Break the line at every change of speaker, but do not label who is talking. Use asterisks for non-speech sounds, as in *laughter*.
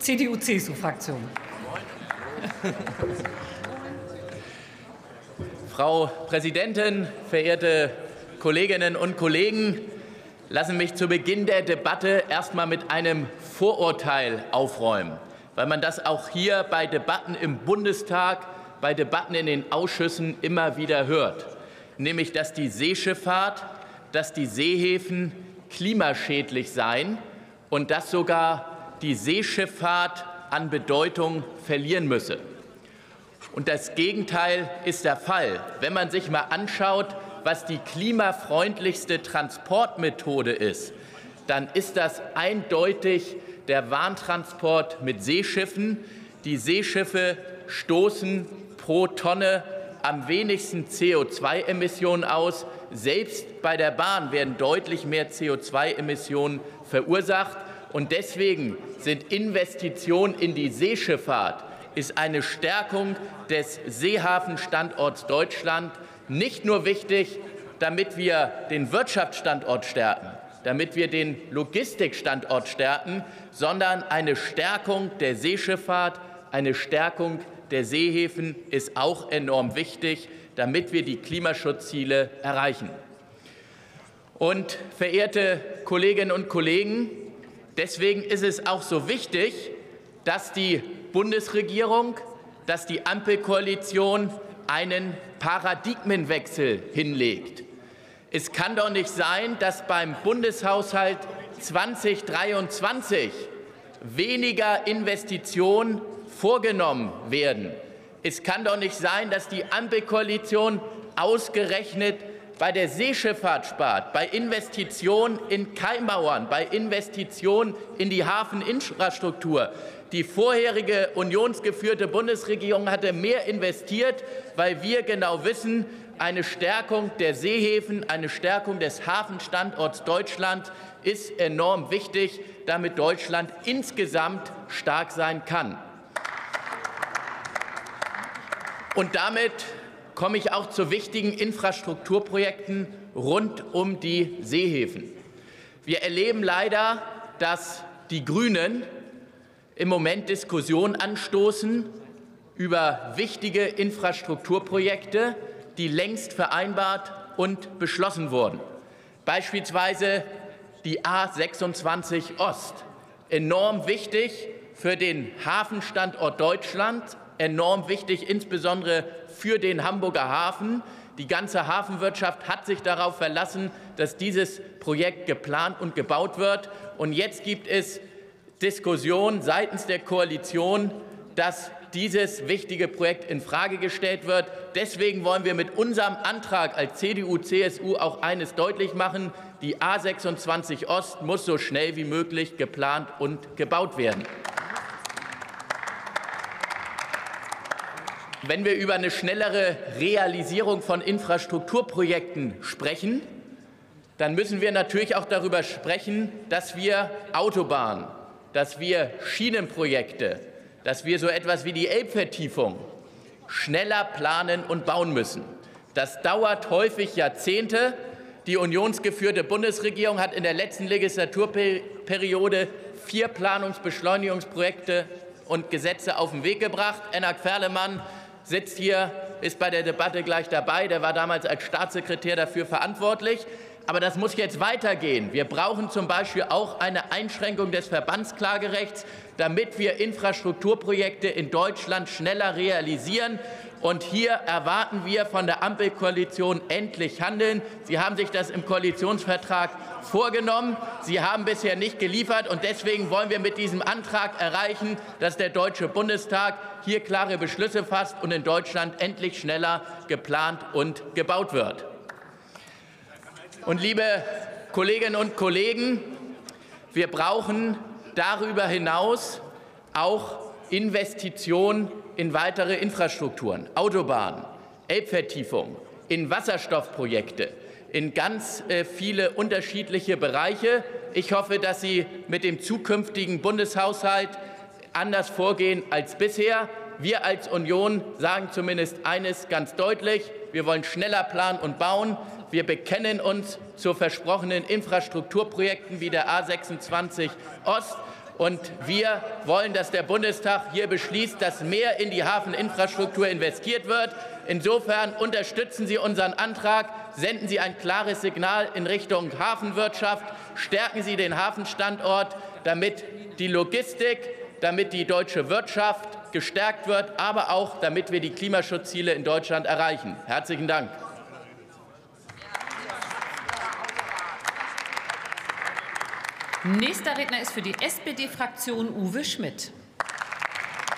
CDU-CSU-Fraktion. *laughs*
Frau Präsidentin, verehrte Kolleginnen und Kollegen! Lassen mich zu Beginn der Debatte erst mal mit einem Vorurteil aufräumen, weil man das auch hier bei Debatten im Bundestag, bei Debatten in den Ausschüssen immer wieder hört, nämlich dass die Seeschifffahrt, dass die Seehäfen klimaschädlich seien und dass sogar die Seeschifffahrt an Bedeutung verlieren müsse. Und das Gegenteil ist der Fall. Wenn man sich mal anschaut, was die klimafreundlichste Transportmethode ist, dann ist das eindeutig der Warntransport mit Seeschiffen. Die Seeschiffe stoßen pro Tonne am wenigsten CO2-Emissionen aus. Selbst bei der Bahn werden deutlich mehr CO2-Emissionen verursacht. Und deswegen sind Investitionen in die Seeschifffahrt ist eine Stärkung des Seehafenstandorts Deutschland nicht nur wichtig, damit wir den Wirtschaftsstandort stärken, damit wir den Logistikstandort stärken, sondern eine Stärkung der Seeschifffahrt, eine Stärkung der Seehäfen ist auch enorm wichtig, damit wir die Klimaschutzziele erreichen. Und verehrte Kolleginnen und Kollegen, Deswegen ist es auch so wichtig, dass die Bundesregierung, dass die Ampelkoalition einen Paradigmenwechsel hinlegt. Es kann doch nicht sein, dass beim Bundeshaushalt 2023 weniger Investitionen vorgenommen werden. Es kann doch nicht sein, dass die Ampelkoalition ausgerechnet bei der Seeschifffahrt spart, bei Investitionen in Keimmauern, bei Investitionen in die Hafeninfrastruktur. Die vorherige unionsgeführte Bundesregierung hatte mehr investiert, weil wir genau wissen, eine Stärkung der Seehäfen, eine Stärkung des Hafenstandorts Deutschland ist enorm wichtig, damit Deutschland insgesamt stark sein kann. Und damit komme ich auch zu wichtigen Infrastrukturprojekten rund um die Seehäfen. Wir erleben leider, dass die Grünen im Moment Diskussionen anstoßen über wichtige Infrastrukturprojekte, die längst vereinbart und beschlossen wurden. Beispielsweise die A 26 Ost, enorm wichtig für den Hafenstandort Deutschland, enorm wichtig insbesondere für den Hamburger Hafen. Die ganze Hafenwirtschaft hat sich darauf verlassen, dass dieses Projekt geplant und gebaut wird. Und jetzt gibt es Diskussionen seitens der Koalition, dass dieses wichtige Projekt in Frage gestellt wird. Deswegen wollen wir mit unserem Antrag als CDU, CSU auch eines deutlich machen. Die A 26 Ost muss so schnell wie möglich geplant und gebaut werden. Wenn wir über eine schnellere Realisierung von Infrastrukturprojekten sprechen, dann müssen wir natürlich auch darüber sprechen, dass wir Autobahnen, dass wir Schienenprojekte, dass wir so etwas wie die Elbvertiefung schneller planen und bauen müssen. Das dauert häufig Jahrzehnte. Die unionsgeführte Bundesregierung hat in der letzten Legislaturperiode vier Planungsbeschleunigungsprojekte und Gesetze auf den Weg gebracht. Enak Ferlemann sitzt hier, ist bei der Debatte gleich dabei. Der war damals als Staatssekretär dafür verantwortlich. Aber das muss jetzt weitergehen. Wir brauchen zum Beispiel auch eine Einschränkung des Verbandsklagerechts, damit wir Infrastrukturprojekte in Deutschland schneller realisieren. Und hier erwarten wir von der Ampelkoalition endlich Handeln. Sie haben sich das im Koalitionsvertrag vorgenommen. Sie haben bisher nicht geliefert. Und deswegen wollen wir mit diesem Antrag erreichen, dass der Deutsche Bundestag hier klare Beschlüsse fasst und in Deutschland endlich schneller geplant und gebaut wird. Und liebe Kolleginnen und Kollegen, wir brauchen darüber hinaus auch Investitionen in weitere Infrastrukturen, Autobahnen, Elbvertiefung, in Wasserstoffprojekte, in ganz äh, viele unterschiedliche Bereiche. Ich hoffe, dass Sie mit dem zukünftigen Bundeshaushalt anders vorgehen als bisher. Wir als Union sagen zumindest eines ganz deutlich. Wir wollen schneller planen und bauen. Wir bekennen uns zu versprochenen Infrastrukturprojekten wie der A 26 Ost Und wir wollen, dass der Bundestag hier beschließt, dass mehr in die Hafeninfrastruktur investiert wird. Insofern unterstützen Sie unseren Antrag, senden Sie ein klares Signal in Richtung Hafenwirtschaft, stärken Sie den Hafenstandort, damit die Logistik, damit die deutsche Wirtschaft gestärkt wird, aber auch damit wir die Klimaschutzziele in Deutschland erreichen. Herzlichen Dank.
Nächster Redner ist für die SPD-Fraktion Uwe Schmidt.